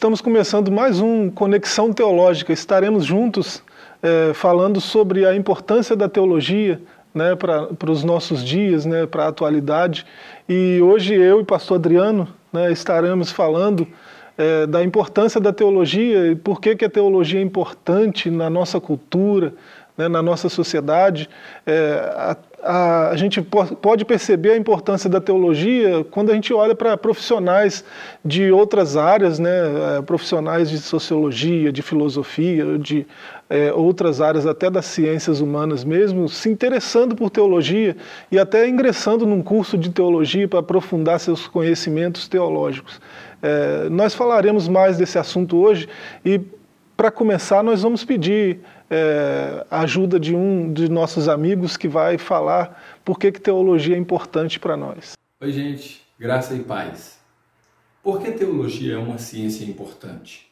Estamos começando mais um Conexão Teológica. Estaremos juntos é, falando sobre a importância da teologia né, para os nossos dias, né, para a atualidade. E hoje eu e pastor Adriano né, estaremos falando é, da importância da teologia e por que, que a teologia é importante na nossa cultura, né, na nossa sociedade. É, a, a, a, gente pode perceber a importância da teologia quando a gente olha para profissionais de outras áreas, né, é, profissionais de sociologia, de filosofia, de é, outras áreas, até das ciências humanas mesmo, se interessando por teologia e até ingressando num curso de teologia para aprofundar seus conhecimentos teológicos. É, nós falaremos mais desse assunto hoje e, para começar, nós vamos pedir é, a ajuda de um de nossos amigos que vai falar por que, que teologia é importante para nós. Oi, gente, graça e paz. Por que teologia é uma ciência importante?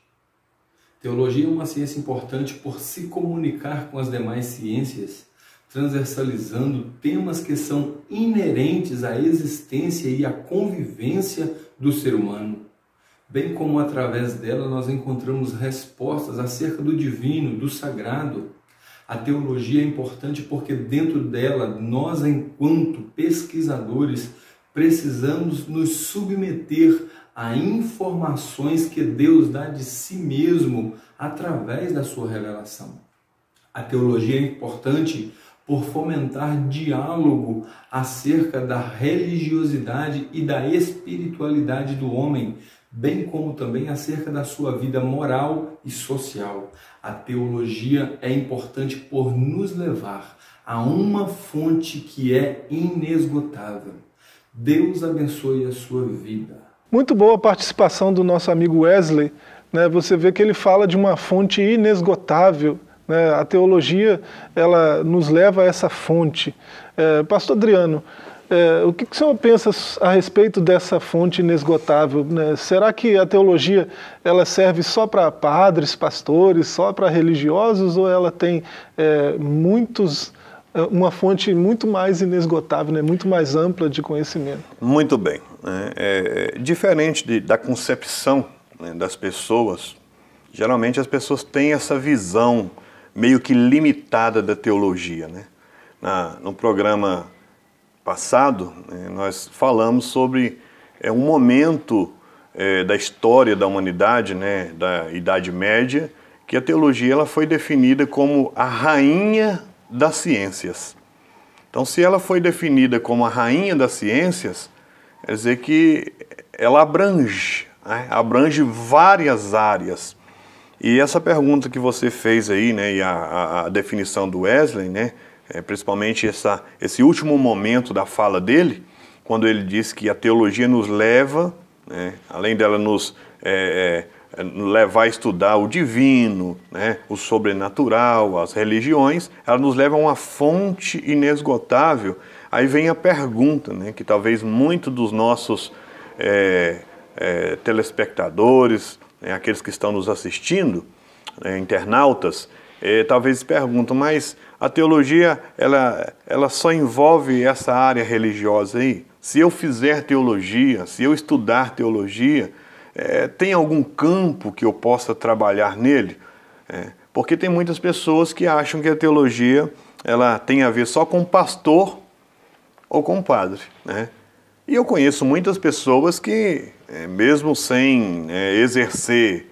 Teologia é uma ciência importante por se comunicar com as demais ciências, transversalizando temas que são inerentes à existência e à convivência do ser humano, bem como através dela nós encontramos respostas acerca do divino, do sagrado. A teologia é importante porque dentro dela nós, enquanto pesquisadores, precisamos nos submeter a informações que Deus dá de si mesmo através da sua revelação. A teologia é importante por fomentar diálogo acerca da religiosidade e da espiritualidade do homem, bem como também acerca da sua vida moral e social. A teologia é importante por nos levar a uma fonte que é inesgotável. Deus abençoe a sua vida. Muito boa a participação do nosso amigo Wesley. Né? Você vê que ele fala de uma fonte inesgotável. Né? A teologia ela nos leva a essa fonte. É, Pastor Adriano, é, o que, que o senhor pensa a respeito dessa fonte inesgotável? Né? Será que a teologia ela serve só para padres, pastores, só para religiosos, ou ela tem é, muitos é uma fonte muito mais inesgotável, né? muito mais ampla de conhecimento. Muito bem. Né? É, é, diferente de, da concepção né, das pessoas, geralmente as pessoas têm essa visão meio que limitada da teologia. Né? Na, no programa passado, né, nós falamos sobre é, um momento é, da história da humanidade, né, da Idade Média, que a teologia ela foi definida como a rainha das ciências. Então, se ela foi definida como a rainha das ciências, quer dizer que ela abrange, né? abrange várias áreas. E essa pergunta que você fez aí, né, e a, a definição do Wesley, né, é, principalmente essa, esse último momento da fala dele, quando ele diz que a teologia nos leva, né, além dela nos é, é, levar a estudar o divino, né, o sobrenatural, as religiões, ela nos leva a uma fonte inesgotável. Aí vem a pergunta, né, que talvez muitos dos nossos é, é, telespectadores, né, aqueles que estão nos assistindo, né, internautas, é, talvez perguntam, mas a teologia ela, ela só envolve essa área religiosa aí? Se eu fizer teologia, se eu estudar teologia, é, tem algum campo que eu possa trabalhar nele? É, porque tem muitas pessoas que acham que a teologia ela tem a ver só com pastor ou com padre, né? E eu conheço muitas pessoas que, é, mesmo sem é, exercer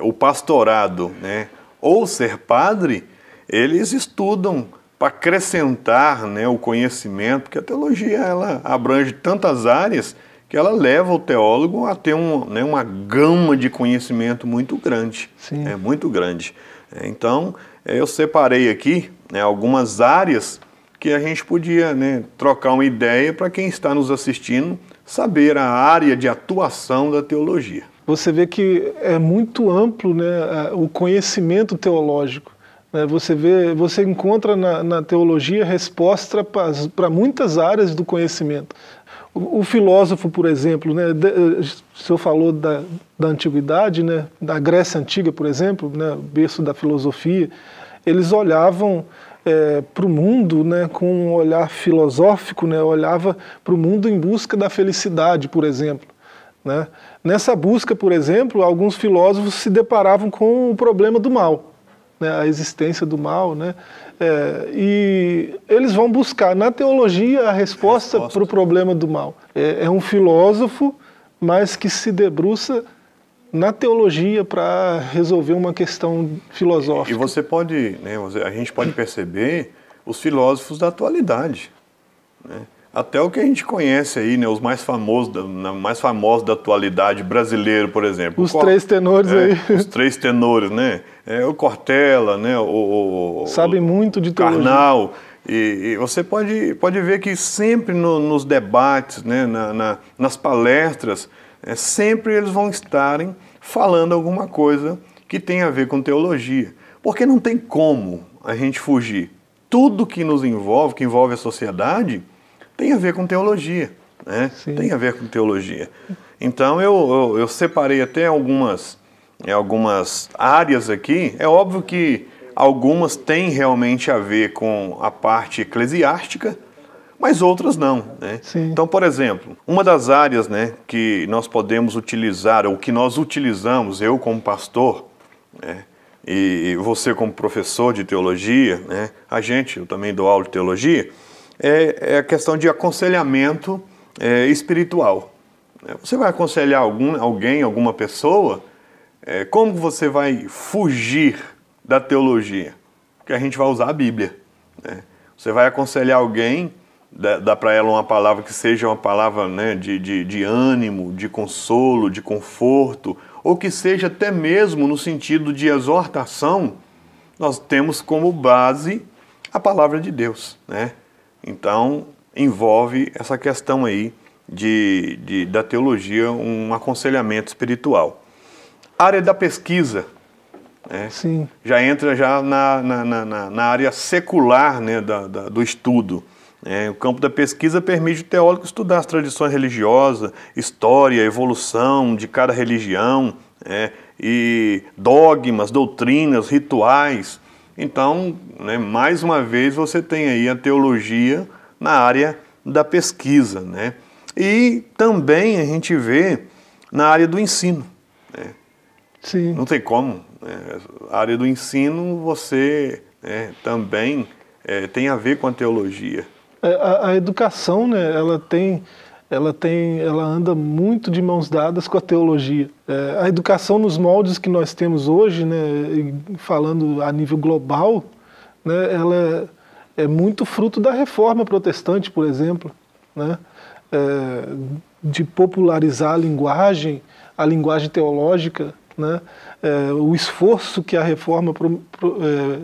o pastorado, né, ou ser padre, eles estudam para acrescentar né, o conhecimento, porque a teologia ela abrange tantas áreas que ela leva o teólogo a ter um, né, uma gama de conhecimento muito grande. Sim. É muito grande. É, então, eu separei aqui né, algumas áreas que a gente podia né, trocar uma ideia para quem está nos assistindo saber a área de atuação da teologia. Você vê que é muito amplo né, o conhecimento teológico. Né? Você vê, você encontra na, na teologia resposta para muitas áreas do conhecimento. O, filósofo, por exemplo, né, o senhor falou da, da antiguidade, né, da Grécia Antiga, por exemplo, né, berço da filosofia, eles olhavam é, para o mundo né, com um olhar filosófico, né, olhava para o mundo em busca da felicidade, por exemplo. Né? Nessa busca, por exemplo, alguns filósofos se deparavam com o problema do mal, né? a existência do mal. Né? É, e eles vão buscar na teologia a resposta para o problema do mal. É, é um filósofo, mas que se debruça na teologia para resolver uma questão filosófica. E você pode, né, a gente pode perceber os filósofos da atualidade. Né? Até o que a gente conhece aí, né, os mais famosos, da, mais famosos da atualidade brasileiro, por exemplo. Os três tenores é, aí. Os três tenores, né? É, o Cortella, né? O, o Sabe muito de teologia. Karnal. E, e, você pode, pode ver que sempre no, nos debates, né, na, na, nas palestras, é, sempre eles vão estarem falando alguma coisa que tem a ver com teologia. Porque não tem como a gente fugir. Tudo que nos envolve, que envolve a sociedade, tem a ver com teologia. Né? Tem a ver com teologia. Então eu, eu, eu separei até algumas, é, algumas áreas aqui. É óbvio que algumas têm realmente a ver com a parte eclesiástica, mas outras não. Né? Então, por exemplo, uma das áreas né, que nós podemos utilizar, ou que nós utilizamos, eu como pastor, né, e você como professor de teologia, né, a gente, eu também dou aula de teologia, é, é a questão de aconselhamento é, espiritual. Né? Você vai aconselhar algum, alguém, alguma pessoa, é, como você vai fugir da teologia? Porque a gente vai usar a Bíblia. Né? Você vai aconselhar alguém dá, dá para ela uma palavra que seja uma palavra né, de, de, de ânimo, de consolo, de conforto, ou que seja até mesmo no sentido de exortação, nós temos como base a palavra de Deus. Né? Então, envolve essa questão aí de, de, da teologia, um aconselhamento espiritual. Área da pesquisa, né? Sim. já entra já na, na, na, na área secular né, da, da, do estudo. É, o campo da pesquisa permite o teólogo estudar as tradições religiosas, história, evolução de cada religião, é, e dogmas, doutrinas, rituais. Então, né, mais uma vez, você tem aí a teologia na área da pesquisa. Né? E também a gente vê na área do ensino. Né? Sim. Não tem como. Né? A área do ensino você né, também é, tem a ver com a teologia. É, a, a, educação, né, ela tem, ela tem, ela anda muito de mãos dadas com a teologia. É, a educação nos moldes que nós temos hoje, né, falando a nível global, né, ela é, é muito fruto da reforma protestante, por exemplo, né, é, de popularizar a linguagem, a linguagem teológica, né, é, o esforço que a reforma pro, pro, é,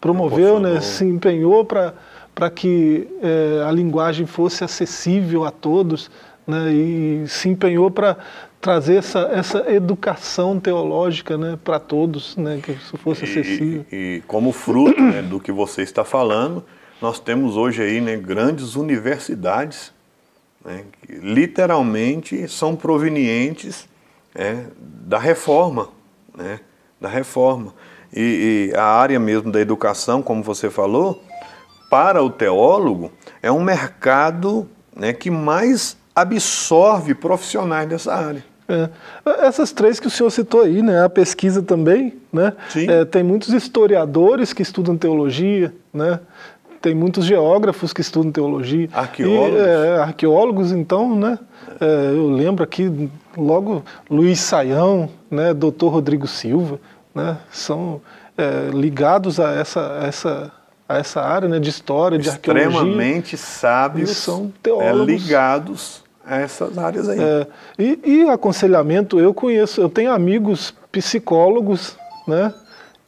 promoveu, né, se empenhou para para que é, a linguagem fosse acessível a todos, né, e se empenhou para trazer essa, essa educação teológica né, para todos, né, que isso fosse acessível. E, e como fruto né, do que você está falando, nós temos hoje aí né, grandes universidades né, que literalmente são provenientes é, da reforma, né, da reforma. E, e a área mesmo da educação, como você falou, para o teólogo, é um mercado né, que mais absorve profissionais dessa área. É. Essas três que o senhor citou aí, né? A pesquisa também, né? É, tem muitos historiadores que estudam teologia, né? Tem muitos geógrafos que estudam teologia. Arqueólogos. E, é, arqueólogos, então, né? É, eu lembro aqui logo Luiz Saião, né? Doutor Rodrigo Silva, né? São é, ligados a essa, essa a essa área né, de história, de arqueologia. Extremamente sábios, são teólogos. É, ligados a essas áreas aí. É, e, e, aconselhamento, eu conheço, eu tenho amigos psicólogos, né,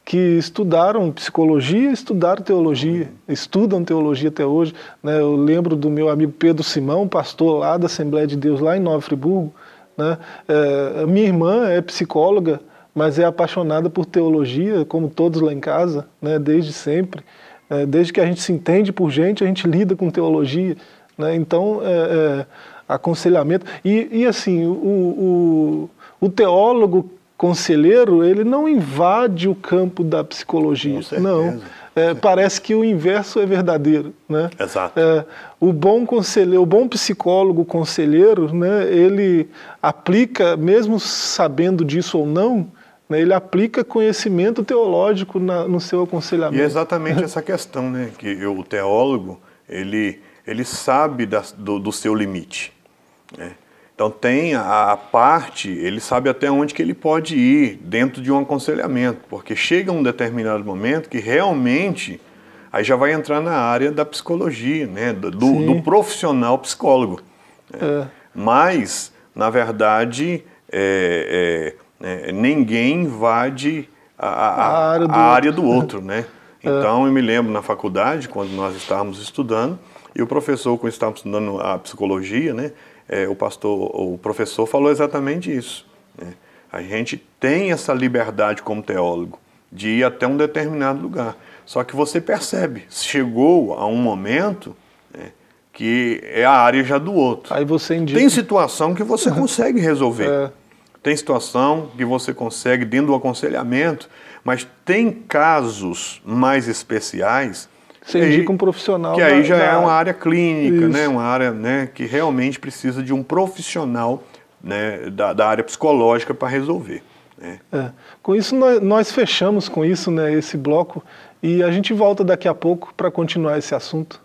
que estudaram psicologia, estudaram teologia, estudam teologia até hoje. Né, eu lembro do meu amigo Pedro Simão, pastor lá da Assembleia de Deus, lá em Nova Friburgo. Né, é, minha irmã é psicóloga, mas é apaixonada por teologia, como todos lá em casa, né, desde sempre. É, desde que a gente se entende por gente, a gente lida com teologia. Né? Então, é, é, aconselhamento. E, e assim, o, o, o, teólogo conselheiro, ele não invade o campo da psicologia. não. é, parece que o inverso é verdadeiro. Né? Exato. É, o bom conselheiro, o bom psicólogo conselheiro, né, ele aplica, mesmo sabendo disso ou não, né, ele aplica conhecimento teológico na, no seu aconselhamento. E é exatamente essa questão, né, que o teólogo ele, ele sabe da, do, do, seu limite. Né? Então tem a, a, parte, ele sabe até onde que ele pode ir dentro de um aconselhamento, porque chega um determinado momento que realmente aí já vai entrar na área da psicologia, né, do, do profissional psicólogo. Né? É. Mas, na verdade, é, é, ninguém invade a, a, a, área, do a área, do outro, né? É. Então, eu me lembro na faculdade, quando nós estávamos estudando, e o professor, quando estávamos estudando a psicologia, né, é, o pastor, o professor falou exatamente isso. Né? A gente tem essa liberdade como teólogo de ir até um determinado lugar. Só que você percebe, chegou a um momento né, que é a área já do outro. Aí você indica. Tem situação que você consegue resolver. É. Tem situação que você consegue dentro do aconselhamento, mas tem casos mais especiais você aí, indica um profissional. Que aí já é uma área clínica, né? uma área né, que realmente precisa de um profissional né, da, da área psicológica para resolver. Né? É. Com isso, nós, nós, fechamos com isso né, esse bloco e a gente volta daqui a pouco para continuar esse assunto.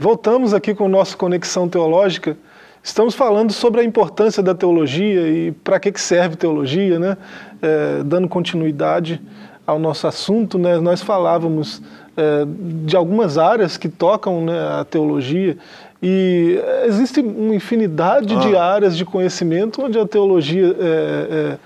Voltamos aqui com o nosso Conexão Teológica. Estamos falando sobre a importância da teologia e para que, que serve teologia, né? É, dando continuidade ao nosso assunto, né? nós falávamos é, de algumas áreas que tocam né, a teologia e existe uma infinidade ah. de áreas de conhecimento onde a teologia é, é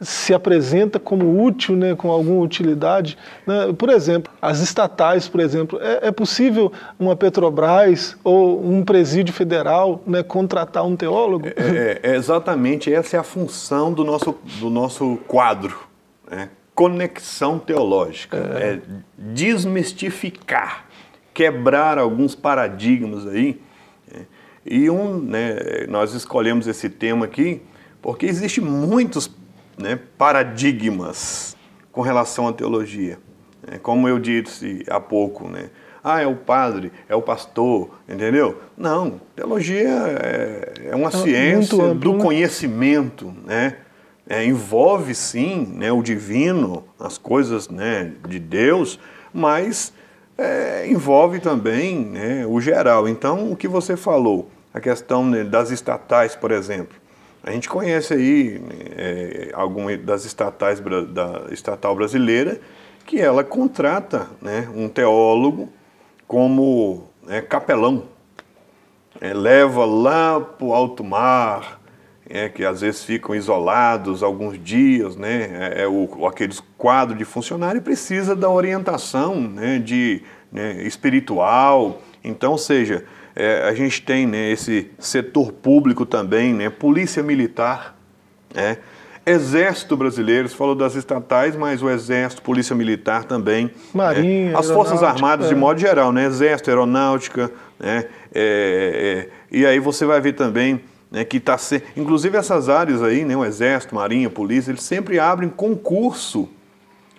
se apresenta como útil, né, com alguma utilidade. Né? Por exemplo, as estatais, por exemplo, é, é, possível uma Petrobras ou um presídio federal né, contratar um teólogo? É, é, exatamente, essa é a função do nosso, do nosso quadro, né? conexão teológica, é. é desmistificar, quebrar alguns paradigmas aí. Né? E um, né, nós escolhemos esse tema aqui porque existe muitos né, paradigmas com relação à teologia. É, como eu disse há pouco, né? Ah, é o padre, é o pastor, entendeu? Não, teologia é, é uma é ciência do né? conhecimento, né? É, envolve sim né, o divino, as coisas né, de Deus, mas é, envolve também né, o geral. Então, o que você falou, a questão né, das estatais, por exemplo, a gente conhece aí é, algumas das estatais da estatal brasileira que ela contrata né, um teólogo como é, capelão, é, leva lá para o alto mar, é, que às vezes ficam isolados alguns dias, né, é, é o, aqueles quadros de funcionário precisa da orientação né, de né, espiritual, então, seja, é, a gente tem né, esse setor público também, né, polícia militar, né, exército brasileiro, você falou das estatais, mas o exército, polícia militar também. Né, Marinha, né, As forças armadas é. de modo geral, né, exército, aeronáutica, né, é, é, e aí você vai ver também né, que está se... inclusive essas áreas aí, né, o exército, marinha, polícia, eles sempre abrem concurso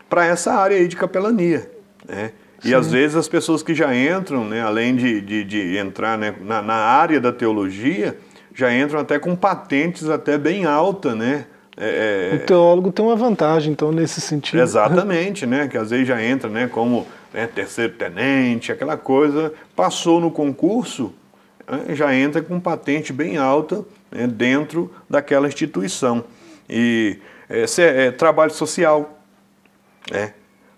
para essa área aí de capelania, né? E às vezes as pessoas que já entram, né, além de, de, de entrar né, na, na, área da teologia, já entram até com patentes até bem alta, né? É, é o teólogo tem uma vantagem, então, nesse sentido. Exatamente, né? Que às vezes já entra né, como né, terceiro tenente, aquela coisa, passou no concurso, né, já entra com patente bem alta né, dentro daquela instituição. E é, é trabalho social, né?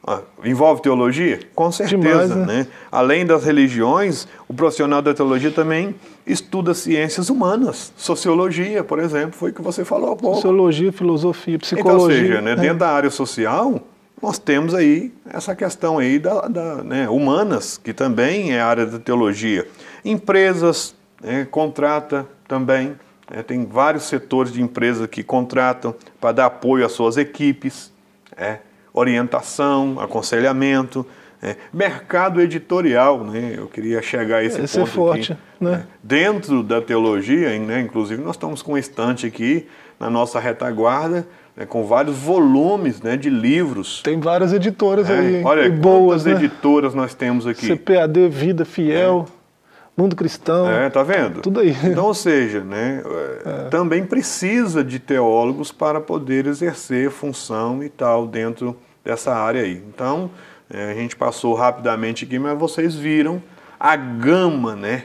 Ah, envolve teologia? Com certeza, Demais, né? né? Além das religiões, o profissional da teologia também estuda ciências humanas, sociologia, por exemplo, foi o que você falou há pouco. Sociologia, filosofia, Então, ou psicologia. seja, né, é. dentro da área social, nós temos aí essa questão aí da, da, né, humanas, que também é área da teologia. Empresas né, contrata também, né, tem vários setores de empresas que contratam para dar apoio às suas equipes, é, orientação, aconselhamento, é, mercado editorial, né, eu queria chegar a esse Esse é ponto forte, aqui, né? Dentro da teologia, né, inclusive nós estamos com um estante aqui na nossa retaguarda, né, com vários volumes né, de livros. Tem várias editoras É, aí. olha, e boas, quantas né? editoras nós temos aqui. CPAD, Vida Fiel, Mundo Cristão. É, tá vendo? Tudo aí. Então, ou seja, né, é, também precisa de teólogos para poder exercer função e tal dentro dessa área aí. Então, é, a gente passou rapidamente aqui, mas vocês viram a gama, né?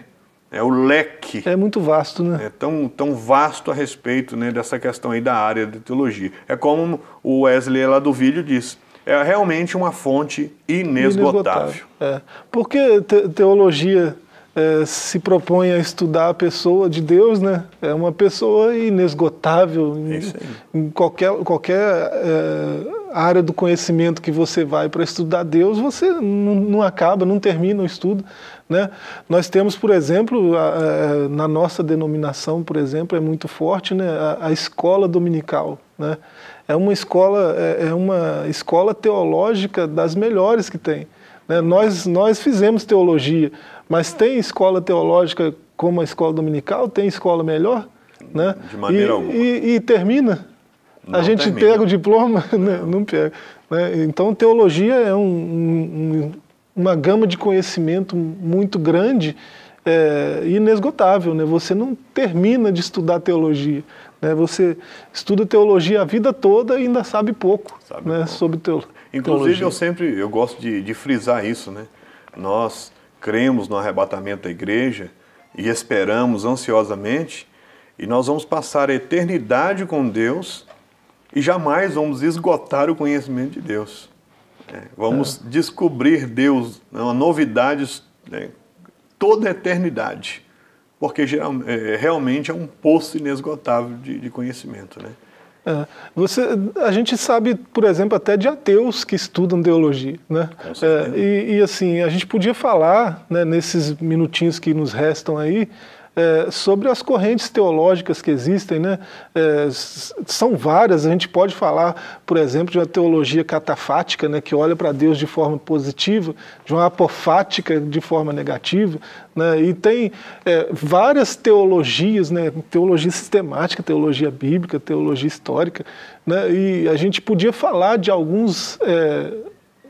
É o leque É muito vasto, né? é tão, tão vasto a respeito né, dessa questão aí da área de teologia. É como o Wesley lá do vídeo disse, é realmente uma fonte inesgotável. É. Porque te- teologia é, se propõe a estudar a pessoa de Deus, né? É uma pessoa inesgotável em, É em qualquer, qualquer é, área do conhecimento que você vai para estudar Deus, você não, não acaba, não termina o estudo. Né? Nós temos, por exemplo, a- a- na nossa denominação, por exemplo, é muito forte né? a, a escola dominical. Né? É uma escola, é, é uma escola teológica das melhores que tem. né? Nós, nós fizemos teologia, mas tem escola teológica como a escola dominical? Tem escola melhor? Né? De maneira e, alguma. E, e termina? Não a gente termina. pega o diploma? né? Não pega. né? Então, teologia é um- um- um- uma gama de conhecimento muito grande é, e inesgotável. Né? Você não termina de estudar teologia. Né? Você estuda teologia a vida toda e ainda sabe pouco, Sabe né? pouco. sobre teo, Inclusive, teologia. eu sempre eu gosto de, de frisar isso, né? Nós cremos no arrebatamento da igreja e esperamos ansiosamente, e nós vamos passar a eternidade com Deus e jamais vamos esgotar o conhecimento de Deus. É, vamos descobrir Deus, né, novidades né, toda a eternidade, porque geral, é, realmente é um poço inesgotável de, de conhecimento, né? É, você, a gente sabe, por exemplo, até de ateus que estudam teologia, né? É, e, e, assim, a gente podia falar, né, nesses minutinhos que nos restam aí, é, sobre as correntes teológicas que existem, né? É, são várias. A gente pode falar, por exemplo, de uma teologia catafática, né, que olha para Deus de forma positiva, de uma apofática de forma negativa, né? E tem é, várias teologias, né? Teologia sistemática, teologia bíblica, teologia histórica, né? E a gente podia falar de alguns é,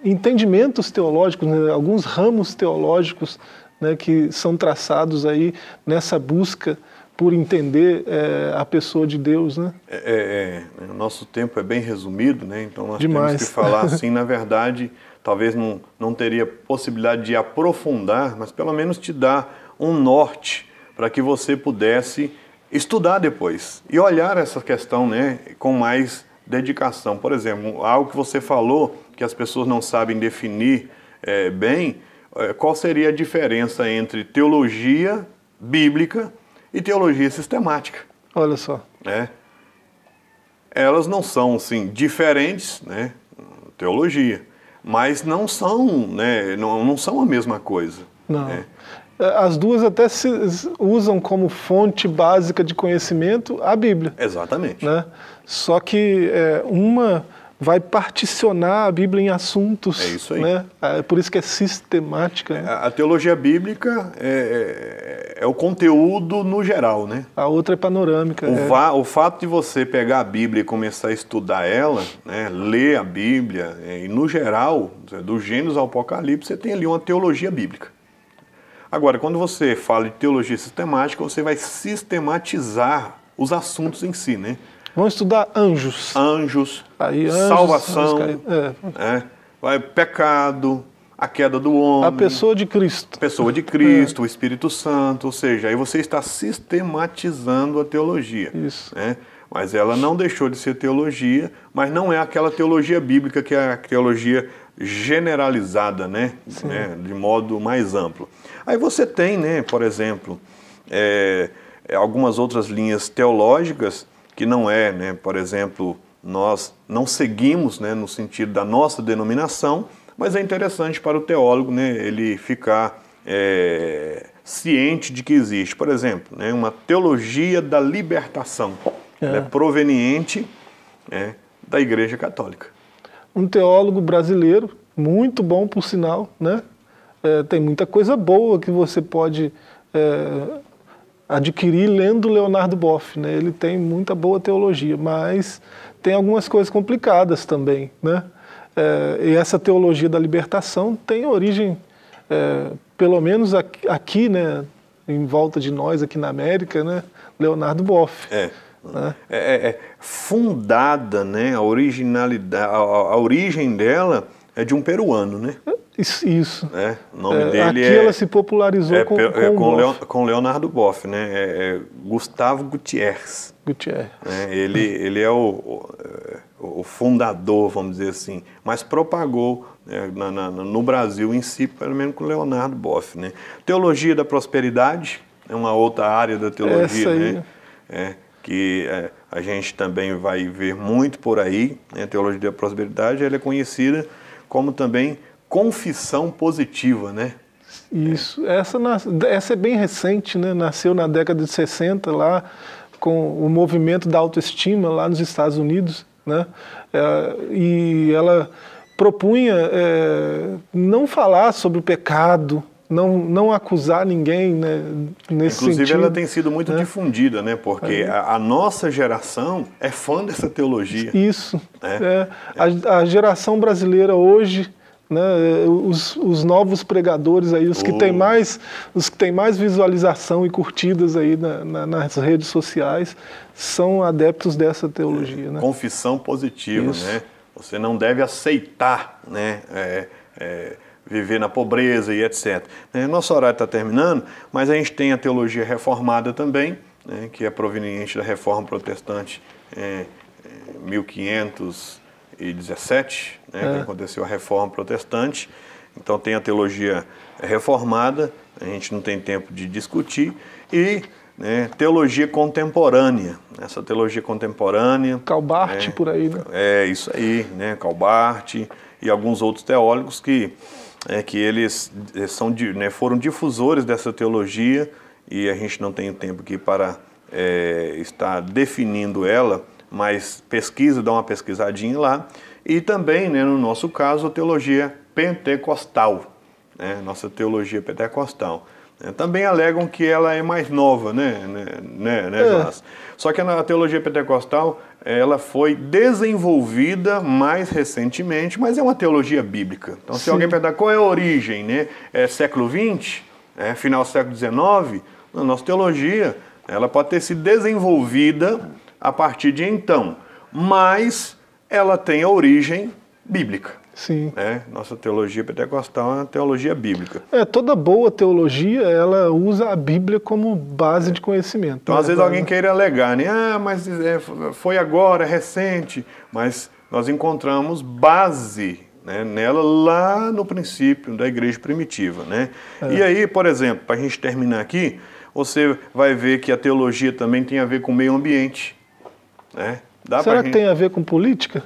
entendimentos teológicos, né? alguns ramos teológicos né, que são traçados aí nessa busca por entender é, a pessoa de Deus, né? É, é, é, o nosso tempo é bem resumido, né? Então nós Demais. temos que falar assim, na verdade, talvez não, não teria possibilidade de aprofundar, mas pelo menos te dar um norte para que você pudesse estudar depois e olhar essa questão, né, com mais dedicação. Por exemplo, algo que você falou que as pessoas não sabem definir é, bem, qual seria a diferença entre teologia bíblica e teologia sistemática? Olha só. né? Elas não são assim diferentes, né? Teologia, mas não são, né? Não, não são a mesma coisa. Não. né? É, As duas até se usam como fonte básica de conhecimento a Bíblia. Exatamente. né? Só que é, uma vai particionar a Bíblia em assuntos. É isso aí. Né? É por isso que é sistemática. né? A, teologia bíblica é, é- é o conteúdo no geral, né? A outra é panorâmica. O, é. va- o fato de você pegar a Bíblia e começar a estudar ela, né, ler a Bíblia, é, e no geral, do Gênesis ao Apocalipse, você tem ali uma teologia bíblica. Agora, quando você fala de teologia sistemática, você vai sistematizar os assuntos em si, né? Vamos estudar anjos. Anjos, Aí, anjos, salvação, anjos. É. né? vai, pecado, a queda do homem, A pessoa de Cristo. pessoa de Cristo, o Espírito Santo, ou seja, aí você está sistematizando a teologia. Isso. né? mas ela não deixou de ser teologia, mas não é aquela teologia bíblica que é a teologia generalizada, né? né? De modo mais amplo. Aí você tem, né, por exemplo, é, algumas outras linhas teológicas que não é, né, por exemplo, nós não seguimos né, no sentido da nossa denominação, mas é interessante para o teólogo né, ele ficar é, ciente de que existe, por exemplo, né, uma teologia da libertação, é. é proveniente né, da Igreja Católica. Um teólogo brasileiro, muito bom por sinal, né? É, tem muita coisa boa que você pode é, adquirir lendo Leonardo Boff. Né? Ele tem muita boa teologia, mas tem algumas coisas complicadas também. Né? É, e essa teologia da libertação tem origem, é, pelo menos aqui, aqui, né, em volta de nós, aqui na América, né, Leonardo Boff. É. Né? É, é, é fundada, né, a originalidade, a, a origem dela é de um peruano, né? Isso. isso. É, o nome é, dele aqui é. ela se popularizou é, com, é, com, com, Leon, com, Leonardo Boff, né? É, é Gustavo Gutierrez. Gutierrez. Né? Ele, ele é o, o, o, fundador, vamos dizer assim, mas propagou né, na, na, no Brasil em si, pelo menos com Leonardo Boff. Né? Teologia da prosperidade é uma outra área da teologia, né? É, que é, a gente também vai ver muito por aí. Né? A teologia da prosperidade ela é conhecida como também confissão positiva, né? Isso. Essa, essa é bem recente, né? Nasceu na década de 60 lá, com o movimento da autoestima lá nos Estados Unidos, né? É, e ela propunha é, não falar sobre o pecado, não, não acusar ninguém né, nesse Inclusive, sentido. ela tem sido muito né? difundida, né? Porque é. a, a, nossa geração é fã dessa teologia. Isso. É. é. A, a, geração brasileira hoje né, os, os, novos pregadores aí, os que têm mais, os que têm mais visualização e curtidas aí na, na, nas redes sociais, são adeptos dessa teologia. Né? Confissão positiva, Isso. né? Você não deve aceitar, né? É, é, viver na pobreza e etc. Né, nosso horário está terminando, mas a gente tem a teologia reformada também, né, que é proveniente da reforma protestante é, 1500 17, né, é. que aconteceu a reforma protestante. Então tem a teologia reformada, a gente não tem tempo de discutir, e né, teologia contemporânea. Essa teologia contemporânea. Calbart, né, por aí, né? É, isso aí, né? Calbart e alguns outros teólogos que, é, que eles é, são, né, foram difusores dessa teologia e a gente não tem tempo aqui para é, estar definindo ela mas pesquisa, dá uma pesquisadinha lá. E também, né, no nosso caso, a teologia pentecostal, né, nossa teologia pentecostal. Né, também alegam que ela é mais nova, né, né, né, né é. Só que a teologia pentecostal ela foi desenvolvida mais recentemente, mas é uma teologia bíblica. Então, se Sim. alguém perguntar qual é a origem, né, é século XX, é, final do século XIX, a nossa teologia ela pode ter sido desenvolvida a partir de então, mas ela tem a origem bíblica. Sim. Né? Nossa teologia pentecostal é uma teologia bíblica. É, toda boa teologia, ela usa a Bíblia como base é. de conhecimento. Então, né? às vezes alguém queira alegar, né? Ah, mas é, foi agora, é recente. Mas nós encontramos base né, nela lá no princípio da igreja primitiva, né? É. E aí, por exemplo, para a gente terminar aqui, você vai ver que a teologia também tem a ver com o meio ambiente. Né? Dá Será que gente... tem a ver com política?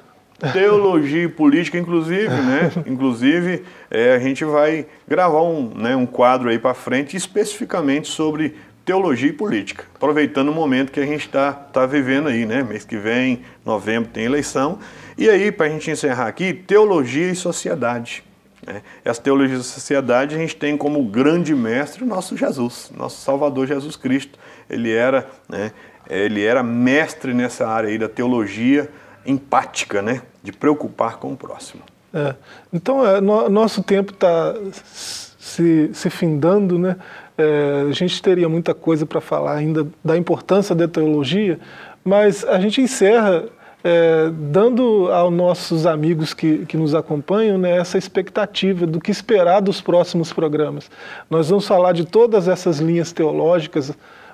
Teologia e política, inclusive, né? Inclusive, é, a gente vai gravar um, né, um quadro aí para frente especificamente sobre teologia e política, aproveitando o momento que a gente está tá vivendo aí, né? Mês que vem, novembro, tem eleição. E aí, para a gente encerrar aqui, teologia e sociedade. Né? Essa teologia e sociedade a gente tem como grande mestre o nosso Jesus, nosso Salvador Jesus Cristo. Ele era né, ele era mestre nessa área aí da teologia empática, né? De preocupar com o próximo. É. Então, é, no, nosso tempo está se, se findando, né? É, a gente teria muita coisa para falar ainda da importância da teologia, mas a gente encerra é, dando aos nossos amigos que, que nos acompanham né, essa expectativa do que esperar dos próximos programas. Nós vamos falar de todas essas linhas teológicas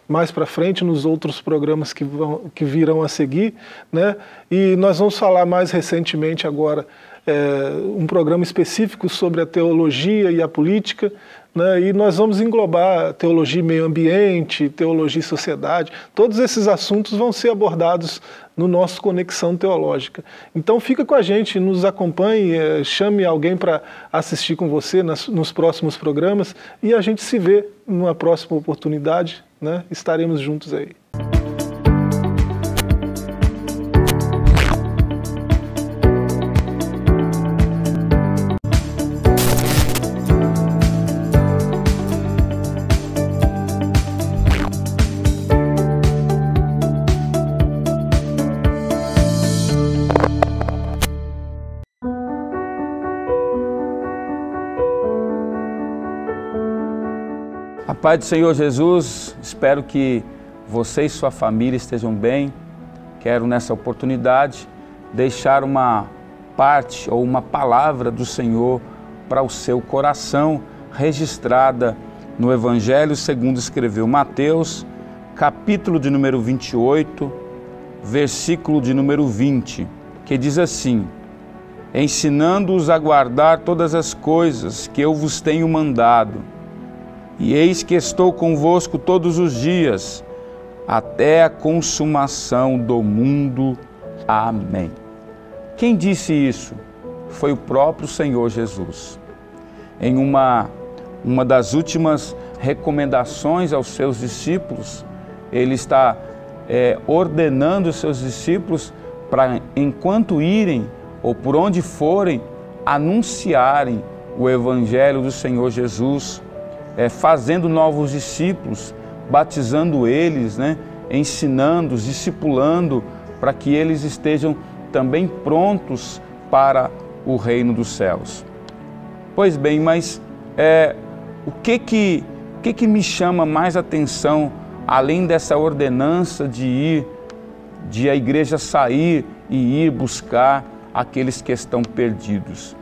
mais para frente nos outros programas que, vão, que virão a seguir, né? E nós vamos falar mais recentemente agora é, um programa específico sobre a teologia e a política, né? e nós vamos englobar teologia e meio ambiente, teologia e sociedade, todos esses assuntos vão ser abordados no nosso Conexão Teológica. Então fica com a gente, nos acompanhe, é, chame alguém para assistir com você nas, nos próximos programas e a gente se vê numa próxima oportunidade, né? estaremos juntos aí. Pai do Senhor Jesus, espero que você e sua família estejam bem. Quero nessa oportunidade deixar uma parte ou uma palavra do Senhor para o seu coração, registrada no Evangelho segundo escreveu Mateus, capítulo de número 28, versículo de número 20, que diz assim: Ensinando-os a guardar todas as coisas que eu vos tenho mandado e eis que estou convosco todos os dias, até a consumação do mundo. Amém. Quem disse isso? Foi o próprio Senhor Jesus. Em uma, uma das últimas recomendações aos seus discípulos, ele está é, ordenando os seus discípulos para, enquanto irem ou por onde forem, anunciarem o Evangelho do Senhor Jesus é, fazendo novos discípulos, batizando eles, né, ensinando, discipulando, para que eles estejam também prontos para o reino dos céus. Pois bem, mas é, o que que, o que que me chama mais atenção, além dessa ordenança de ir, de a igreja sair e ir buscar aqueles que estão perdidos?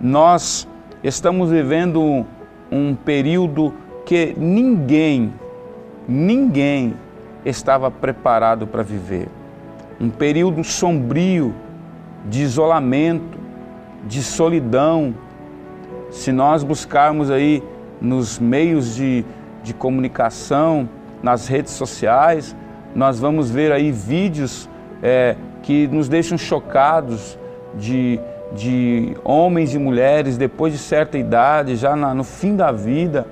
Nós estamos vivendo um período que ninguém, ninguém estava preparado para viver. Um período sombrio, de isolamento, de solidão. Se nós buscarmos aí nos meios de, de comunicação, nas redes sociais, nós vamos ver aí vídeos é, que nos deixam chocados de de homens e mulheres depois de certa idade, já na, no fim da vida,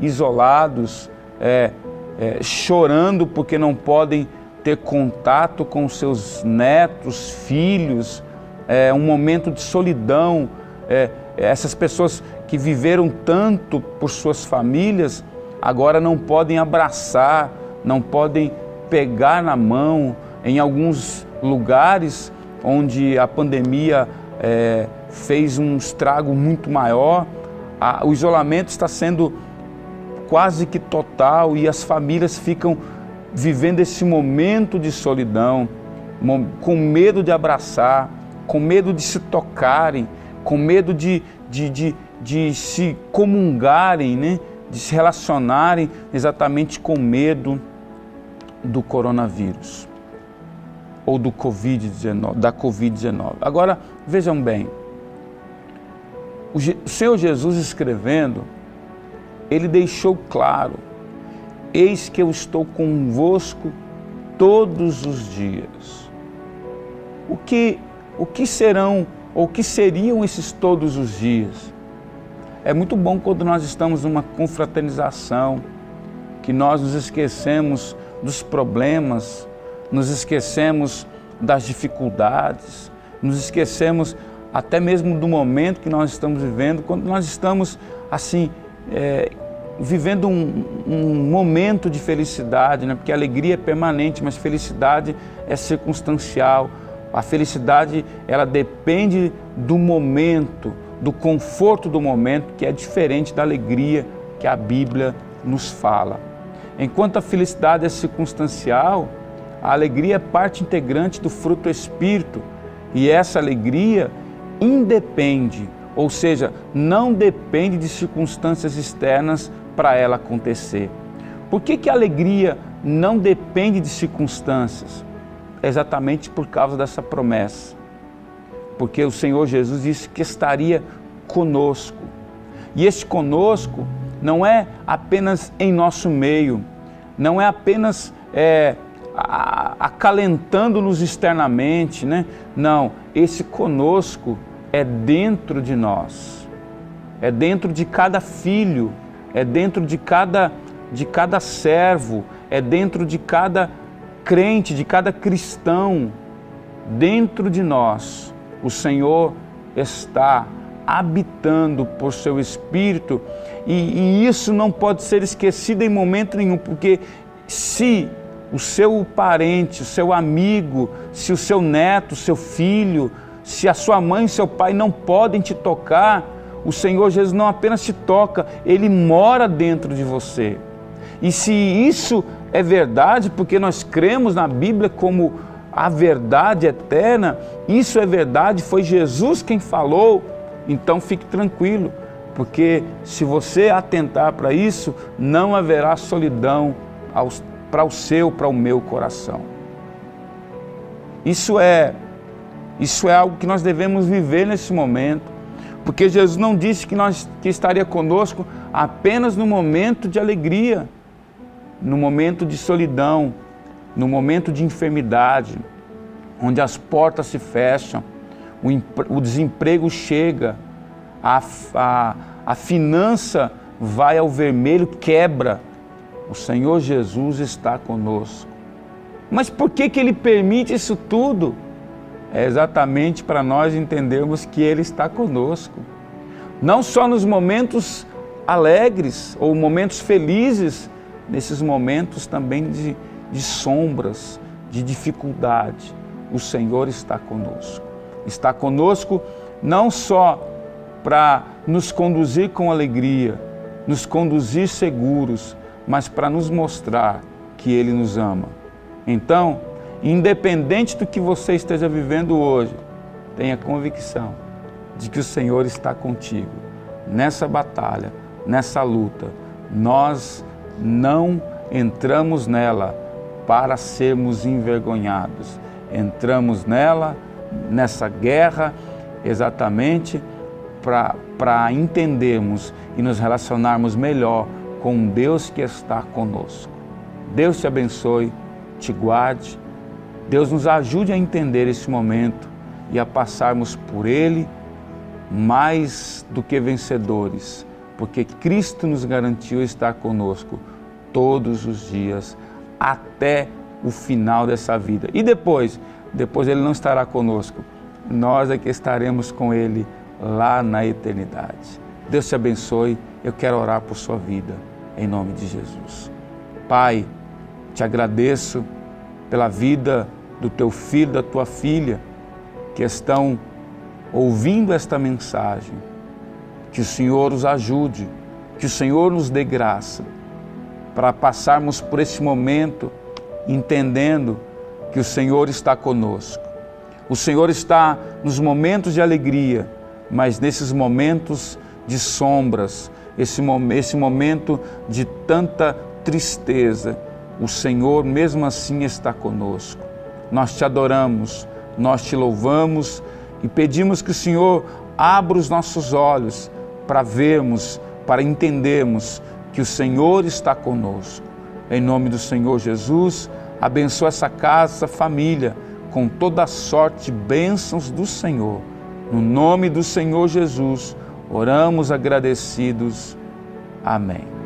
isolados, é, é, chorando porque não podem ter contato com seus netos, filhos, é, um momento de solidão. É, essas pessoas que viveram tanto por suas famílias, agora não podem abraçar, não podem pegar na mão. Em alguns lugares onde a pandemia é, fez um estrago muito maior, a, o isolamento está sendo quase que total e as famílias ficam vivendo esse momento de solidão, com medo de abraçar, com medo de se tocarem, com medo de, de, de, de se comungarem, né? de se relacionarem exatamente com medo do coronavírus ou do COVID-19, da Covid-19. Agora, vejam bem, o Senhor Jesus escrevendo, ele deixou claro: Eis que eu estou convosco todos os dias. O que, o que serão ou o que seriam esses todos os dias? É muito bom quando nós estamos numa confraternização, que nós nos esquecemos dos problemas, nos esquecemos das dificuldades, nos esquecemos até mesmo do momento que nós estamos vivendo, quando nós estamos assim, é, vivendo um, um, momento de felicidade, né? porque a alegria é permanente, mas felicidade é circunstancial. A felicidade ela depende do momento, do conforto do momento, que é diferente da alegria que a Bíblia nos fala. Enquanto a felicidade é circunstancial, a alegria é parte integrante do fruto do Espírito e essa alegria independe, ou seja, não depende de circunstâncias externas para ela acontecer. Por que, que a alegria não depende de circunstâncias? Exatamente por causa dessa promessa. Porque o Senhor Jesus disse que estaria conosco. E este conosco não é apenas em nosso meio, não é apenas é, acalentando-nos externamente, né? Não, esse conosco é dentro de nós, é dentro de cada filho, é dentro de cada, de cada servo, é dentro de cada crente, de cada cristão, dentro de nós. O Senhor está habitando por seu Espírito e, e isso não pode ser esquecido em momento nenhum, porque se o seu parente, o seu amigo, se o seu neto, o seu filho, se a sua mãe e seu pai não podem te tocar, o Senhor Jesus não apenas te toca, ele mora dentro de você. E se isso é verdade, porque nós cremos na Bíblia como a verdade eterna, isso é verdade, foi Jesus quem falou, então fique tranquilo, porque se você atentar para isso, não haverá solidão aos para o seu, para o meu coração. Isso é isso é algo que nós devemos viver nesse momento, porque Jesus não disse que nós que estaria conosco apenas no momento de alegria, no momento de solidão, no momento de enfermidade, onde as portas se fecham, o, o desemprego chega, a, a, a finança vai ao vermelho, quebra, o Senhor Jesus está conosco. Mas por que, que Ele permite isso tudo? É exatamente para nós entendermos que Ele está conosco. Não só nos momentos alegres ou momentos felizes, nesses momentos também de, de sombras, de dificuldade. O Senhor está conosco. Está conosco não só para nos conduzir com alegria, nos conduzir seguros, mas para nos mostrar que Ele nos ama. Então, independente do que você esteja vivendo hoje, tenha convicção de que o Senhor está contigo nessa batalha, nessa luta. Nós não entramos nela para sermos envergonhados. Entramos nela, nessa guerra, exatamente para entendermos e nos relacionarmos melhor com um Deus que está conosco. Deus te abençoe, te guarde, Deus nos ajude a entender esse momento e a passarmos por ele mais do que vencedores, porque Cristo nos garantiu estar conosco todos os dias até o final dessa vida. E depois, depois ele não estará conosco. Nós é que estaremos com ele lá na eternidade. Deus te abençoe. Eu quero orar por sua vida em nome de Jesus. Pai, te agradeço pela vida do teu filho, da tua filha, que estão ouvindo esta mensagem. Que o Senhor os ajude, que o Senhor nos dê graça para passarmos por esse momento entendendo que o Senhor está conosco. O Senhor está nos momentos de alegria, mas nesses momentos de sombras, esse, esse momento de tanta tristeza, o Senhor mesmo assim está conosco. Nós te adoramos, nós te louvamos e pedimos que o Senhor abra os nossos olhos para vermos, para entendermos que o Senhor está conosco. Em nome do Senhor Jesus, abençoa essa casa, família, com toda a sorte bênçãos do Senhor. No nome do Senhor Jesus, Oramos agradecidos. Amém.